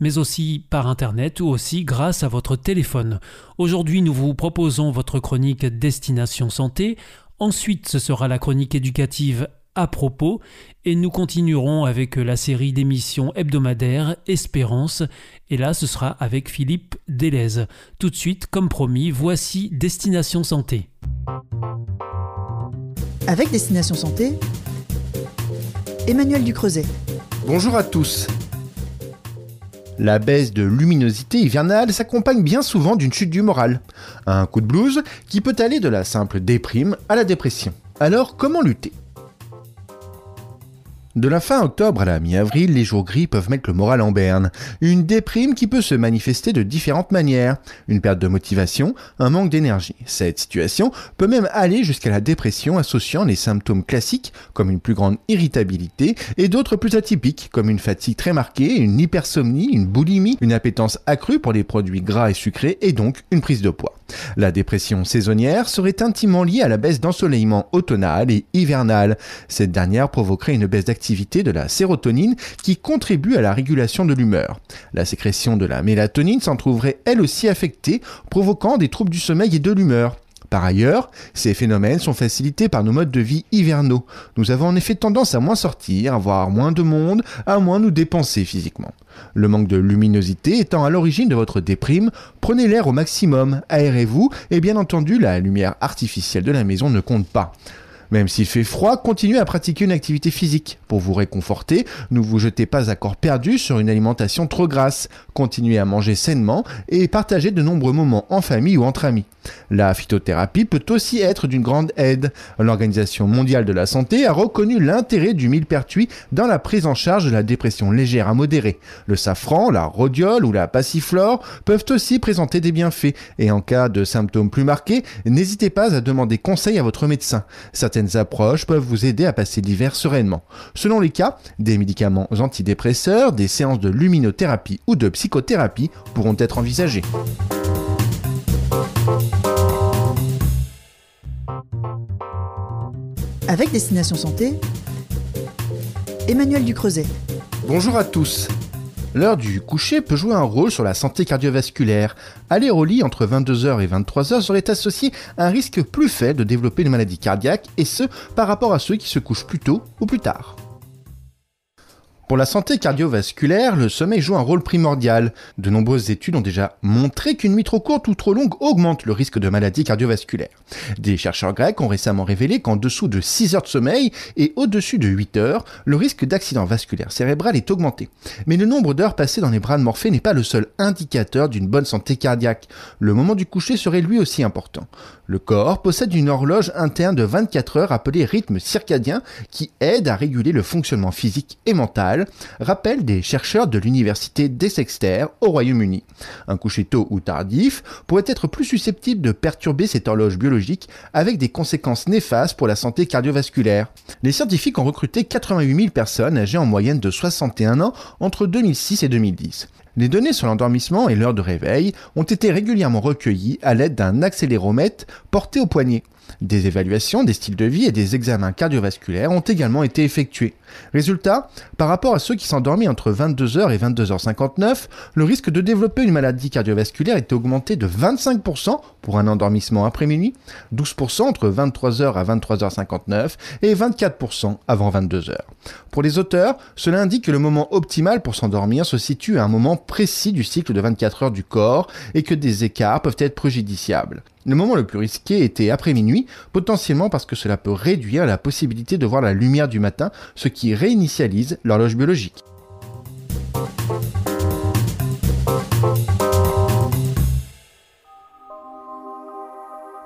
mais aussi par Internet ou aussi grâce à votre téléphone. Aujourd'hui, nous vous proposons votre chronique Destination Santé. Ensuite, ce sera la chronique éducative à propos et nous continuerons avec la série d'émissions hebdomadaires Espérance et là ce sera avec Philippe Delez. Tout de suite, comme promis, voici Destination Santé. Avec Destination Santé, Emmanuel Ducreuset. Bonjour à tous. La baisse de luminosité hivernale s'accompagne bien souvent d'une chute du moral, un coup de blues qui peut aller de la simple déprime à la dépression. Alors comment lutter? De la fin octobre à la mi-avril, les jours gris peuvent mettre le moral en berne. Une déprime qui peut se manifester de différentes manières. Une perte de motivation, un manque d'énergie. Cette situation peut même aller jusqu'à la dépression associant les symptômes classiques comme une plus grande irritabilité et d'autres plus atypiques comme une fatigue très marquée, une hypersomnie, une boulimie, une appétence accrue pour les produits gras et sucrés et donc une prise de poids. La dépression saisonnière serait intimement liée à la baisse d'ensoleillement automnal et hivernal. Cette dernière provoquerait une baisse d'activité de la sérotonine qui contribue à la régulation de l'humeur. La sécrétion de la mélatonine s'en trouverait elle aussi affectée, provoquant des troubles du sommeil et de l'humeur. Par ailleurs, ces phénomènes sont facilités par nos modes de vie hivernaux. Nous avons en effet tendance à moins sortir, à voir moins de monde, à moins nous dépenser physiquement. Le manque de luminosité étant à l'origine de votre déprime, prenez l'air au maximum, aérez-vous et bien entendu la lumière artificielle de la maison ne compte pas. Même s'il fait froid, continuez à pratiquer une activité physique. Pour vous réconforter, ne vous jetez pas à corps perdu sur une alimentation trop grasse. Continuez à manger sainement et partagez de nombreux moments en famille ou entre amis. La phytothérapie peut aussi être d'une grande aide. L'Organisation mondiale de la santé a reconnu l'intérêt du millepertuis dans la prise en charge de la dépression légère à modérée. Le safran, la rhodiole ou la passiflore peuvent aussi présenter des bienfaits et en cas de symptômes plus marqués, n'hésitez pas à demander conseil à votre médecin. Certaines approches peuvent vous aider à passer l'hiver sereinement. Selon les cas, des médicaments antidépresseurs, des séances de luminothérapie ou de psychothérapie pourront être envisagées. Avec Destination Santé, Emmanuel Ducreuset. Bonjour à tous. L'heure du coucher peut jouer un rôle sur la santé cardiovasculaire. Aller au lit entre 22h et 23h serait associé à un risque plus faible de développer une maladie cardiaque, et ce par rapport à ceux qui se couchent plus tôt ou plus tard. Pour la santé cardiovasculaire, le sommeil joue un rôle primordial. De nombreuses études ont déjà montré qu'une nuit trop courte ou trop longue augmente le risque de maladie cardiovasculaire. Des chercheurs grecs ont récemment révélé qu'en dessous de 6 heures de sommeil et au-dessus de 8 heures, le risque d'accident vasculaire cérébral est augmenté. Mais le nombre d'heures passées dans les bras de Morphée n'est pas le seul indicateur d'une bonne santé cardiaque. Le moment du coucher serait lui aussi important. Le corps possède une horloge interne de 24 heures appelée rythme circadien qui aide à réguler le fonctionnement physique et mental, rappelle des chercheurs de l'université d'Exeter au Royaume-Uni. Un coucher tôt ou tardif pourrait être plus susceptible de perturber cette horloge biologique avec des conséquences néfastes pour la santé cardiovasculaire. Les scientifiques ont recruté 88 000 personnes âgées en moyenne de 61 ans entre 2006 et 2010. Les données sur l'endormissement et l'heure de réveil ont été régulièrement recueillies à l'aide d'un accéléromètre porté au poignet. Des évaluations des styles de vie et des examens cardiovasculaires ont également été effectués. Résultat, par rapport à ceux qui s'endormaient entre 22h et 22h59, le risque de développer une maladie cardiovasculaire était augmenté de 25% pour un endormissement après minuit, 12% entre 23h à 23h59 et 24% avant 22h. Pour les auteurs, cela indique que le moment optimal pour s'endormir se situe à un moment précis du cycle de 24 heures du corps et que des écarts peuvent être préjudiciables. Le moment le plus risqué était après minuit, potentiellement parce que cela peut réduire la possibilité de voir la lumière du matin, ce qui réinitialise l'horloge biologique.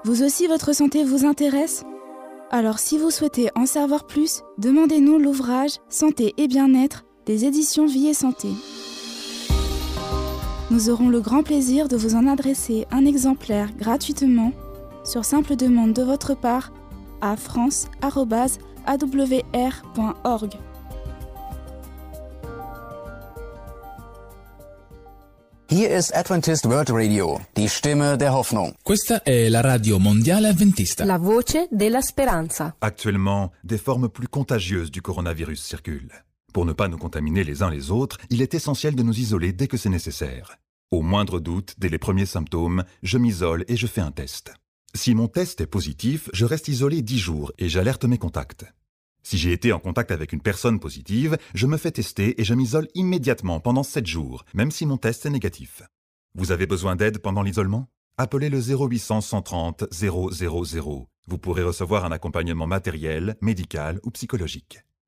Vous aussi, votre santé vous intéresse? Alors si vous souhaitez en savoir plus, demandez-nous l'ouvrage Santé et bien-être des éditions Vie et Santé. Nous aurons le grand plaisir de vous en adresser un exemplaire gratuitement sur simple demande de votre part à france.awr.org. Hier ist Adventist World Radio, die Stimme der Hoffnung. Questa è la radio mondiale adventista. La voce della speranza. Actuellement, des formes plus contagieuses du coronavirus circulent. Pour ne pas nous contaminer les uns les autres, il est essentiel de nous isoler dès que c'est nécessaire. Au moindre doute, dès les premiers symptômes, je m'isole et je fais un test. Si mon test est positif, je reste isolé 10 jours et j'alerte mes contacts. Si j'ai été en contact avec une personne positive, je me fais tester et je m'isole immédiatement pendant 7 jours, même si mon test est négatif. Vous avez besoin d'aide pendant l'isolement? Appelez le 0800 130 000. Vous pourrez recevoir un accompagnement matériel, médical ou psychologique.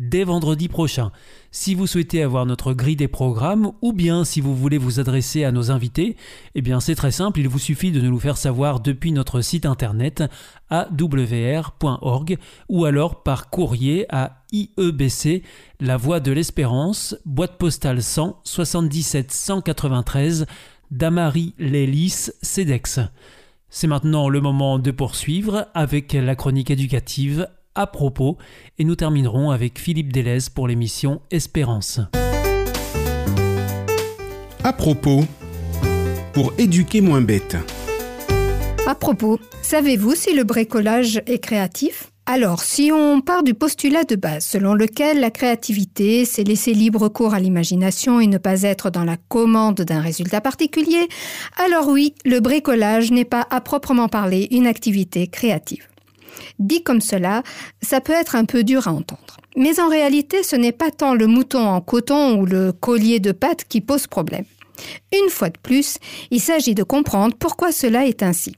dès vendredi prochain. Si vous souhaitez avoir notre grille des programmes ou bien si vous voulez vous adresser à nos invités, eh bien c'est très simple, il vous suffit de nous le faire savoir depuis notre site internet awr.org ou alors par courrier à IEBC, La Voix de l'Espérance, boîte postale 100 77 193 Damary Lélis, CEDEX. C'est maintenant le moment de poursuivre avec la chronique éducative à propos et nous terminerons avec Philippe Delez pour l'émission Espérance. À propos, pour éduquer moins bête. À propos, savez-vous si le bricolage est créatif? Alors, si on part du postulat de base selon lequel la créativité, c'est laisser libre cours à l'imagination et ne pas être dans la commande d'un résultat particulier, alors oui, le bricolage n'est pas à proprement parler une activité créative. Dit comme cela, ça peut être un peu dur à entendre. Mais en réalité, ce n'est pas tant le mouton en coton ou le collier de pâte qui pose problème. Une fois de plus, il s'agit de comprendre pourquoi cela est ainsi.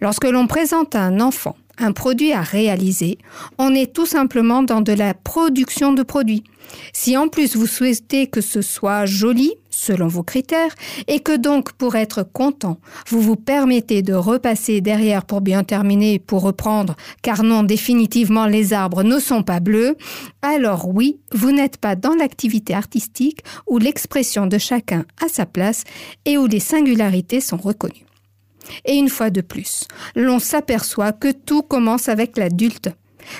Lorsque l'on présente un enfant un produit à réaliser, on est tout simplement dans de la production de produits. Si en plus vous souhaitez que ce soit joli, selon vos critères, et que donc pour être content, vous vous permettez de repasser derrière pour bien terminer, pour reprendre, car non, définitivement les arbres ne sont pas bleus, alors oui, vous n'êtes pas dans l'activité artistique où l'expression de chacun a sa place et où les singularités sont reconnues. Et une fois de plus, l'on s'aperçoit que tout commence avec l'adulte.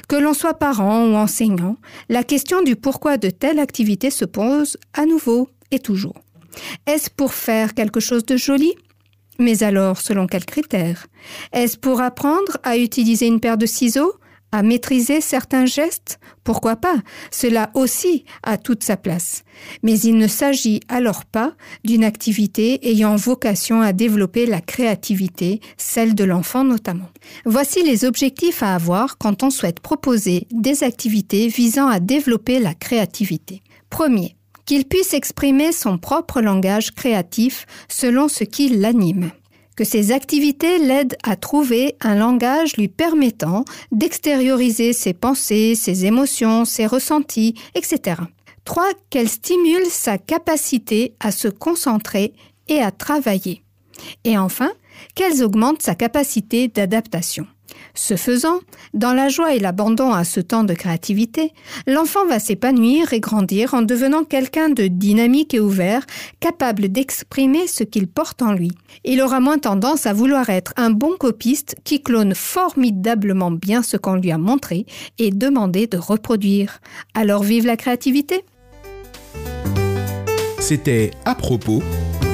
Que l'on soit parent ou enseignant, la question du pourquoi de telle activité se pose à nouveau et toujours. Est-ce pour faire quelque chose de joli? Mais alors, selon quels critères? Est-ce pour apprendre à utiliser une paire de ciseaux? À maîtriser certains gestes, pourquoi pas? Cela aussi a toute sa place. Mais il ne s'agit alors pas d'une activité ayant vocation à développer la créativité, celle de l'enfant notamment. Voici les objectifs à avoir quand on souhaite proposer des activités visant à développer la créativité. Premier, qu'il puisse exprimer son propre langage créatif selon ce qui l'anime que ces activités l'aident à trouver un langage lui permettant d'extérioriser ses pensées, ses émotions, ses ressentis, etc. 3. Qu'elle stimule sa capacité à se concentrer et à travailler. Et enfin, qu'elles augmentent sa capacité d'adaptation. Ce faisant, dans la joie et l'abandon à ce temps de créativité, l'enfant va s'épanouir et grandir en devenant quelqu'un de dynamique et ouvert, capable d'exprimer ce qu'il porte en lui. Il aura moins tendance à vouloir être un bon copiste qui clone formidablement bien ce qu'on lui a montré et demander de reproduire. Alors vive la créativité C'était À propos,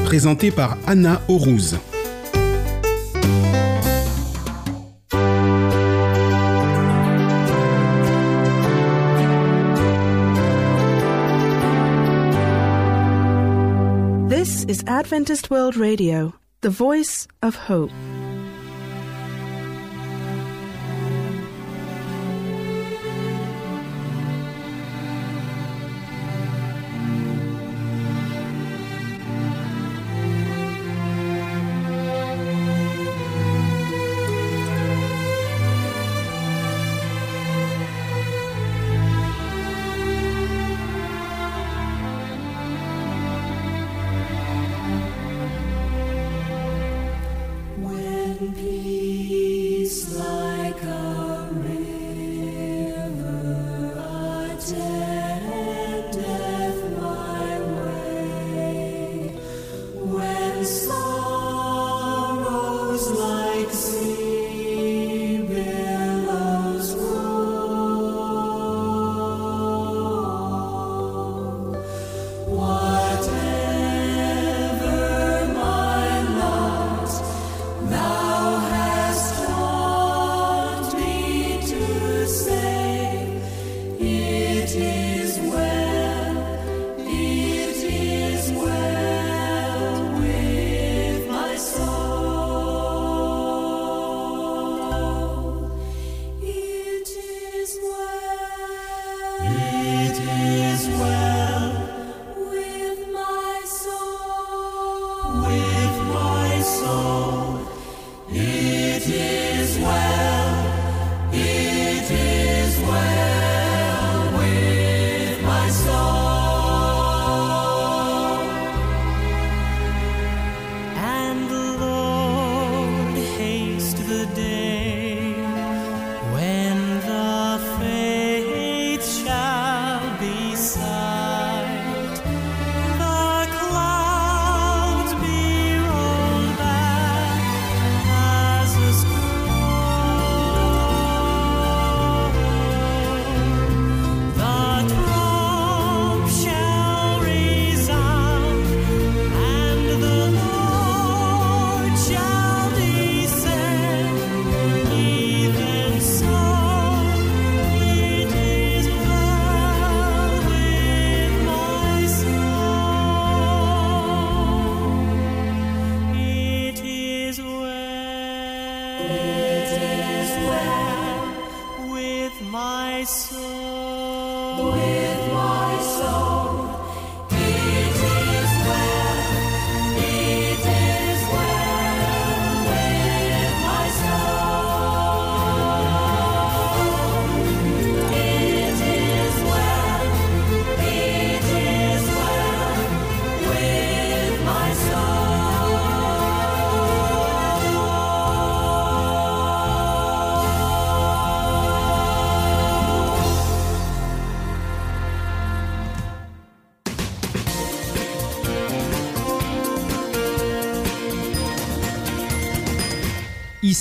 présenté par Anna Aurouz. Is Adventist World Radio, the voice of hope.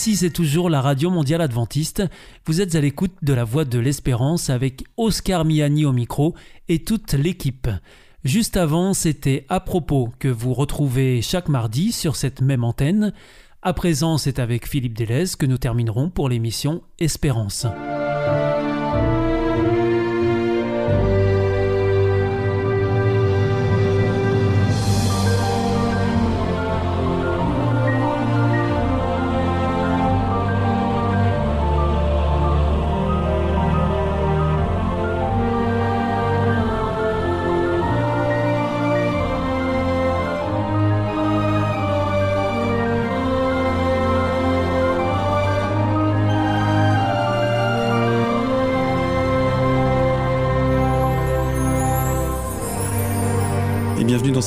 Ici, c'est toujours la Radio Mondiale Adventiste. Vous êtes à l'écoute de la Voix de l'Espérance avec Oscar Miani au micro et toute l'équipe. Juste avant, c'était à propos que vous retrouvez chaque mardi sur cette même antenne. À présent, c'est avec Philippe Delez que nous terminerons pour l'émission Espérance.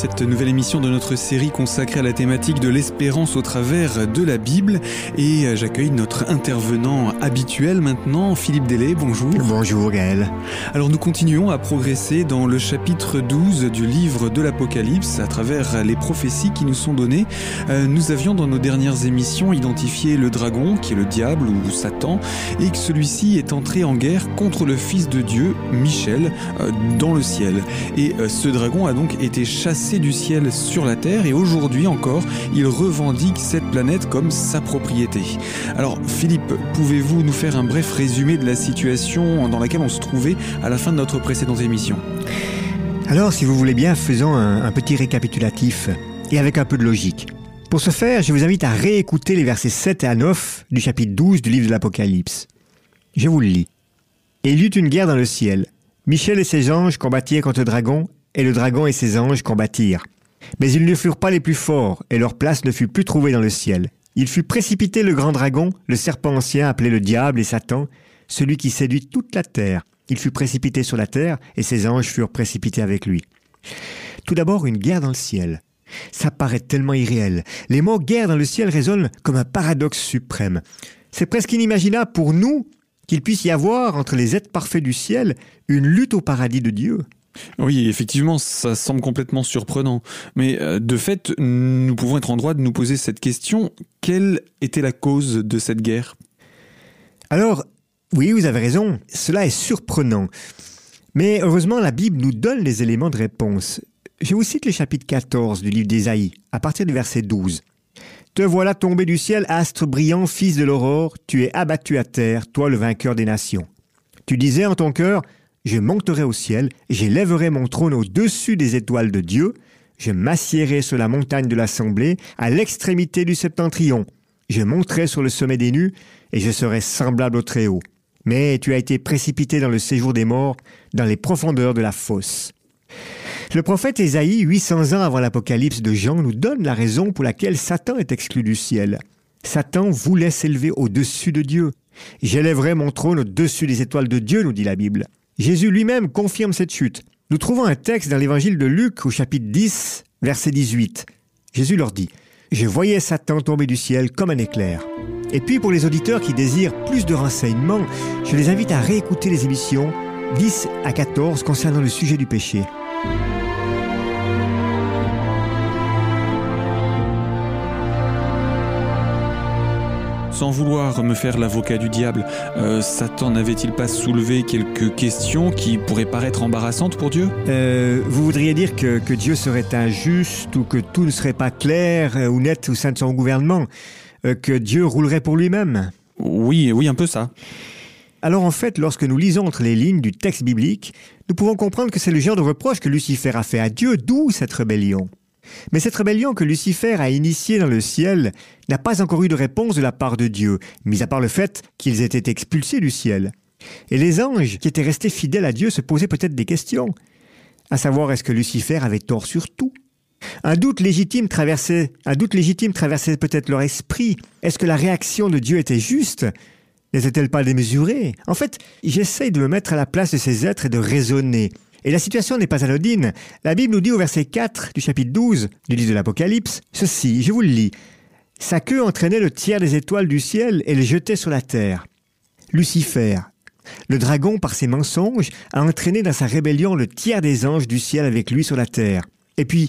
Cette nouvelle émission de notre série consacrée à la thématique de l'espérance au travers de la Bible. Et euh, j'accueille notre intervenant habituel maintenant, Philippe Delay. Bonjour. Bonjour Gaël. Alors nous continuons à progresser dans le chapitre 12 du livre de l'Apocalypse à travers les prophéties qui nous sont données. Euh, nous avions dans nos dernières émissions identifié le dragon, qui est le diable ou Satan, et que celui-ci est entré en guerre contre le Fils de Dieu, Michel, euh, dans le ciel. Et ce dragon a donc été chassé du ciel sur la Terre et aujourd'hui encore, il revendique cette planète comme sa propriété. Alors Philippe, pouvez-vous nous faire un bref résumé de la situation dans laquelle on se trouvait à la fin de notre précédente émission? Alors si vous voulez bien, faisons un, petit récapitulatif et avec un peu de logique. Pour ce faire, je vous invite à réécouter les versets 7 à 9 du chapitre 12 du livre de l'Apocalypse. Je vous le lis. Et il y eut une guerre dans le ciel. Michel et ses anges combattirent contre le dragon et le dragon et ses anges combattirent. Mais ils ne furent pas les plus forts, et leur place ne fut plus trouvée dans le ciel. Il fut précipité le grand dragon, le serpent ancien appelé le diable et Satan, celui qui séduit toute la terre. Il fut précipité sur la terre, et ses anges furent précipités avec lui. Tout d'abord, une guerre dans le ciel. Ça paraît tellement irréel. Les mots guerre dans le ciel résonnent comme un paradoxe suprême. C'est presque inimaginable pour nous qu'il puisse y avoir, entre les êtres parfaits du ciel, une lutte au paradis de Dieu. Oui, effectivement, ça semble complètement surprenant. Mais euh, de fait, nous pouvons être en droit de nous poser cette question. Quelle était la cause de cette guerre? Alors, oui, vous avez raison, cela est surprenant. Mais heureusement, la Bible nous donne les éléments de réponse. Je vous cite le chapitre 14 du livre d'Ésaïe, à partir du verset 12. Te voilà tombé du ciel, astre brillant, fils de l'aurore, tu es abattu à terre, toi le vainqueur des nations. Tu disais en ton cœur, je monterai au ciel, j'élèverai mon trône au-dessus des étoiles de Dieu, je m'assiérai sur la montagne de l'assemblée, à l'extrémité du septentrion. Je monterai sur le sommet des nues, et je serai semblable au Très-Haut. Mais tu as été précipité dans le séjour des morts, dans les profondeurs de la fosse. Le prophète Ésaïe, 800 ans avant l'Apocalypse de Jean, nous donne la raison pour laquelle Satan est exclu du ciel. Satan voulait s'élever au-dessus de Dieu. J'élèverai mon trône au-dessus des étoiles de Dieu, nous dit la Bible. Jésus lui-même confirme cette chute. Nous trouvons un texte dans l'évangile de Luc au chapitre 10, verset 18. Jésus leur dit, Je voyais Satan tomber du ciel comme un éclair. Et puis pour les auditeurs qui désirent plus de renseignements, je les invite à réécouter les émissions 10 à 14 concernant le sujet du péché. Sans vouloir me faire l'avocat du diable, euh, Satan n'avait-il pas soulevé quelques questions qui pourraient paraître embarrassantes pour Dieu? Euh, Vous voudriez dire que, que, Dieu serait injuste ou que tout ne serait pas clair euh, ou net au sein de son gouvernement euh, Que Dieu roulerait pour lui-même? Oui, oui, un peu ça. Alors en fait, lorsque nous lisons entre les lignes du texte biblique, nous pouvons comprendre que c'est le genre de reproche que Lucifer a fait à Dieu, d'où cette rébellion. Mais cette rébellion que Lucifer a initiée dans le ciel n'a pas encore eu de réponse de la part de Dieu, mis à part le fait qu'ils étaient expulsés du ciel. Et les anges qui étaient restés fidèles à Dieu se posaient peut-être des questions, à savoir est-ce que Lucifer avait tort sur tout? Un doute légitime traversait, un doute légitime traversait peut-être leur esprit. Est-ce que la réaction de Dieu était juste? N'était-elle pas démesurée En fait, j'essaye de me mettre à la place de ces êtres et de raisonner. Et la situation n'est pas anodine. La Bible nous dit au verset 4 du chapitre 12 du livre de l'Apocalypse, ceci, je vous le lis. Sa queue entraînait le tiers des étoiles du ciel et les jetait sur la terre. Lucifer, le dragon, par ses mensonges, a entraîné dans sa rébellion le tiers des anges du ciel avec lui sur la terre. Et puis,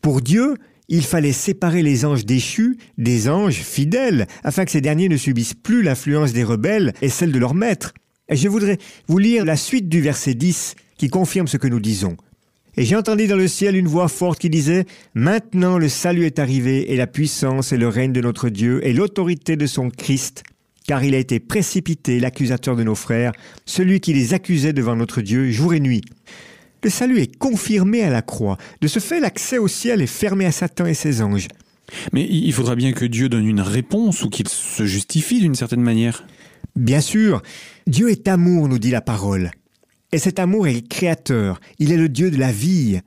pour Dieu, il fallait séparer les anges déchus des anges fidèles, afin que ces derniers ne subissent plus l'influence des rebelles et celle de leur maître. Et je voudrais vous lire la suite du verset 10 qui confirme ce que nous disons. Et j'ai entendu dans le ciel une voix forte qui disait, Maintenant le salut est arrivé, et la puissance et le règne de notre Dieu, et l'autorité de son Christ, car il a été précipité, l'accusateur de nos frères, celui qui les accusait devant notre Dieu jour et nuit. Le salut est confirmé à la croix. De ce fait, l'accès au ciel est fermé à Satan et ses anges. Mais il faudra bien que Dieu donne une réponse ou qu'il se justifie d'une certaine manière. Bien sûr, Dieu est amour, nous dit la parole. Et cet amour est créateur, il est le Dieu de la vie.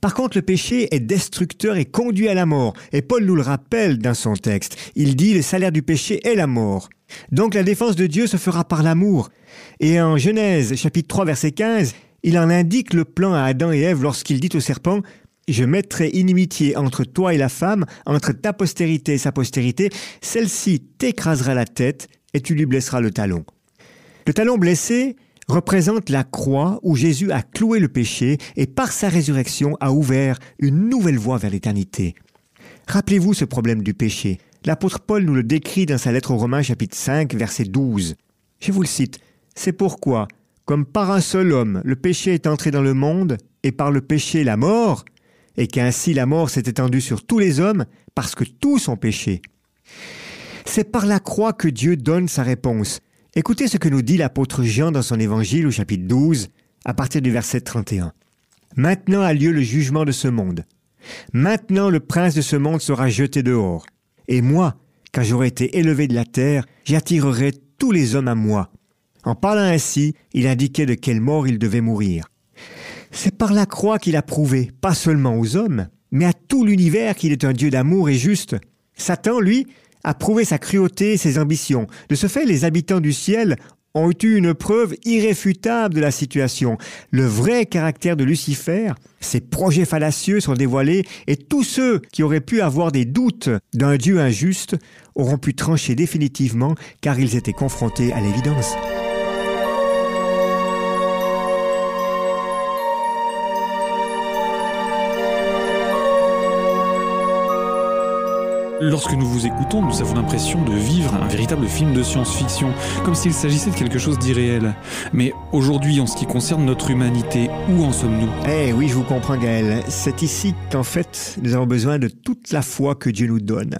Par contre, le péché est destructeur et conduit à la mort. Et Paul nous le rappelle dans son texte. Il dit le salaire du péché est la mort. Donc la défense de Dieu se fera par l'amour. Et en Genèse chapitre 3 verset 15, il en indique le plan à Adam et Ève lorsqu'il dit au serpent je mettrai inimitié entre toi et la femme, entre ta postérité et sa postérité, celle-ci t'écrasera la tête et tu lui blesseras le talon. Le talon blessé représente la croix où Jésus a cloué le péché et par sa résurrection a ouvert une nouvelle voie vers l'éternité. Rappelez-vous ce problème du péché. L'apôtre Paul nous le décrit dans sa lettre aux Romains chapitre 5 verset 12. Je vous le cite. C'est pourquoi, comme par un seul homme, le péché est entré dans le monde, et par le péché la mort, et qu'ainsi la mort s'est étendue sur tous les hommes, parce que tous ont péché. C'est par la croix que Dieu donne sa réponse. Écoutez ce que nous dit l'apôtre Jean dans son évangile au chapitre 12, à partir du verset 31. Maintenant a lieu le jugement de ce monde. Maintenant le prince de ce monde sera jeté dehors. Et moi, quand j'aurai été élevé de la terre, j'attirerai tous les hommes à moi. En parlant ainsi, il indiquait de quelle mort il devait mourir. C'est par la croix qu'il a prouvé, pas seulement aux hommes, mais à tout l'univers qu'il est un Dieu d'amour et juste. Satan, lui, a prouvé sa cruauté et ses ambitions. De ce fait, les habitants du ciel ont eu une preuve irréfutable de la situation. Le vrai caractère de Lucifer, ses projets fallacieux sont dévoilés et tous ceux qui auraient pu avoir des doutes d'un Dieu injuste auront pu trancher définitivement car ils étaient confrontés à l'évidence. Lorsque nous vous écoutons, nous avons l'impression de vivre un véritable film de science-fiction, comme s'il s'agissait de quelque chose d'irréel. Mais aujourd'hui, en ce qui concerne notre humanité, où en sommes-nous? Eh oui, je vous comprends Gaël. C'est ici qu'en fait, nous avons besoin de toute la foi que Dieu nous donne.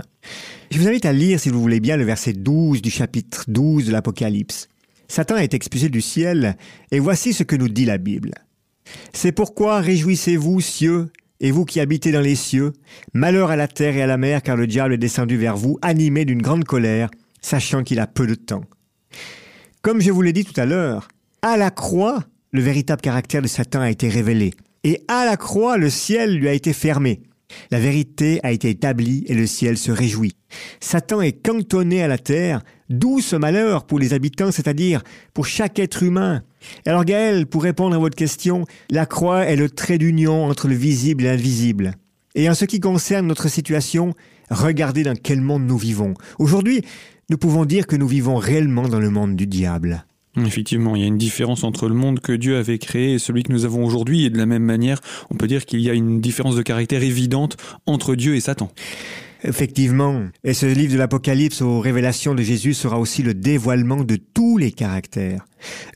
Je vous invite à lire, si vous voulez bien, le verset 12 du chapitre 12 de l'Apocalypse. Satan est expulsé du ciel, et voici ce que nous dit la Bible. C'est pourquoi réjouissez-vous, cieux, et vous qui habitez dans les cieux, malheur à la terre et à la mer, car le diable est descendu vers vous, animé d'une grande colère, sachant qu'il a peu de temps. Comme je vous l'ai dit tout à l'heure, à la croix, le véritable caractère de Satan a été révélé, et à la croix, le ciel lui a été fermé. La vérité a été établie et le ciel se réjouit. Satan est cantonné à la terre, d'où ce malheur pour les habitants, c'est-à-dire pour chaque être humain. Alors Gaël, pour répondre à votre question, la croix est le trait d'union entre le visible et l'invisible. Et en ce qui concerne notre situation, regardez dans quel monde nous vivons. Aujourd'hui, nous pouvons dire que nous vivons réellement dans le monde du diable. Effectivement, il y a une différence entre le monde que Dieu avait créé et celui que nous avons aujourd'hui, et de la même manière, on peut dire qu'il y a une différence de caractère évidente entre Dieu et Satan. Effectivement, et ce livre de l'Apocalypse aux révélations de Jésus sera aussi le dévoilement de tous les caractères,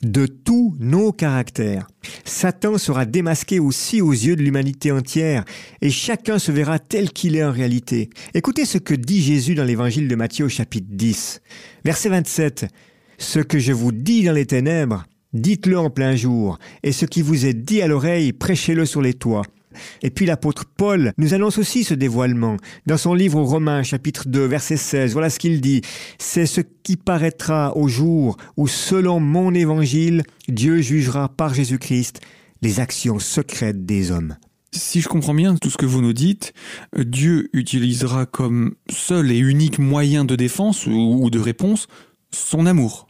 de tous nos caractères. Satan sera démasqué aussi aux yeux de l'humanité entière, et chacun se verra tel qu'il est en réalité. Écoutez ce que dit Jésus dans l'évangile de Matthieu au chapitre 10, verset 27. Ce que je vous dis dans les ténèbres, dites-le en plein jour, et ce qui vous est dit à l'oreille, prêchez-le sur les toits. Et puis l'apôtre Paul nous annonce aussi ce dévoilement. Dans son livre aux Romains chapitre 2 verset 16, voilà ce qu'il dit. C'est ce qui paraîtra au jour où selon mon évangile, Dieu jugera par Jésus-Christ les actions secrètes des hommes. Si je comprends bien tout ce que vous nous dites, Dieu utilisera comme seul et unique moyen de défense ou de réponse son amour.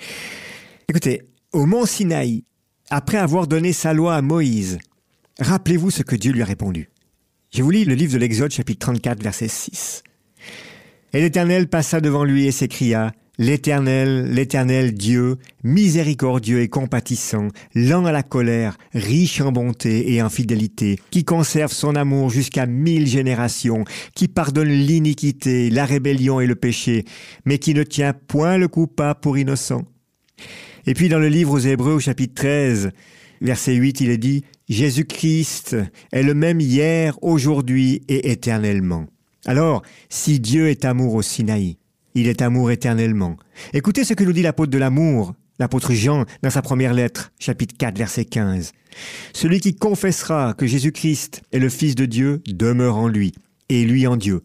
Écoutez, au mont Sinaï, après avoir donné sa loi à Moïse, rappelez-vous ce que Dieu lui a répondu. Je vous lis le livre de l'Exode chapitre 34 verset 6. Et l'Éternel passa devant lui et s'écria, L'Éternel, l'Éternel Dieu, miséricordieux et compatissant, lent à la colère, riche en bonté et en fidélité, qui conserve son amour jusqu'à mille générations, qui pardonne l'iniquité, la rébellion et le péché, mais qui ne tient point le coupable pour innocent. Et puis dans le livre aux Hébreux au chapitre 13, verset 8, il est dit, Jésus-Christ est le même hier, aujourd'hui et éternellement. Alors, si Dieu est amour au Sinaï, il est amour éternellement. Écoutez ce que nous dit l'apôtre de l'amour, l'apôtre Jean, dans sa première lettre, chapitre 4, verset 15. Celui qui confessera que Jésus-Christ est le Fils de Dieu demeure en lui, et lui en Dieu.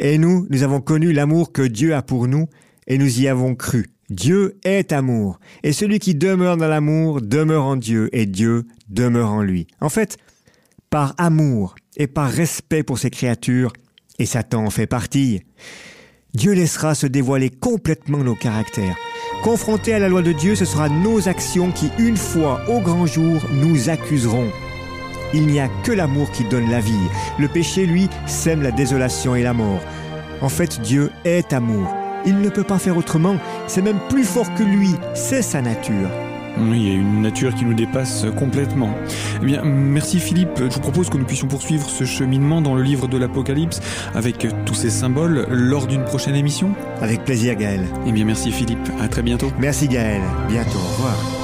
Et nous, nous avons connu l'amour que Dieu a pour nous, et nous y avons cru. Dieu est amour, et celui qui demeure dans l'amour demeure en Dieu, et Dieu demeure en lui. En fait, par amour et par respect pour ses créatures, et Satan en fait partie, Dieu laissera se dévoiler complètement nos caractères. Confrontés à la loi de Dieu, ce sera nos actions qui, une fois au grand jour, nous accuseront. Il n'y a que l'amour qui donne la vie. Le péché, lui, sème la désolation et la mort. En fait, Dieu est amour. Il ne peut pas faire autrement. C'est même plus fort que lui. C'est sa nature. Oui, il y a une nature qui nous dépasse complètement. Eh bien, merci Philippe. Je vous propose que nous puissions poursuivre ce cheminement dans le livre de l'Apocalypse avec tous ces symboles lors d'une prochaine émission. Avec plaisir, Gaël. Eh bien, merci Philippe. À très bientôt. Merci Gaël. Bientôt. Au revoir.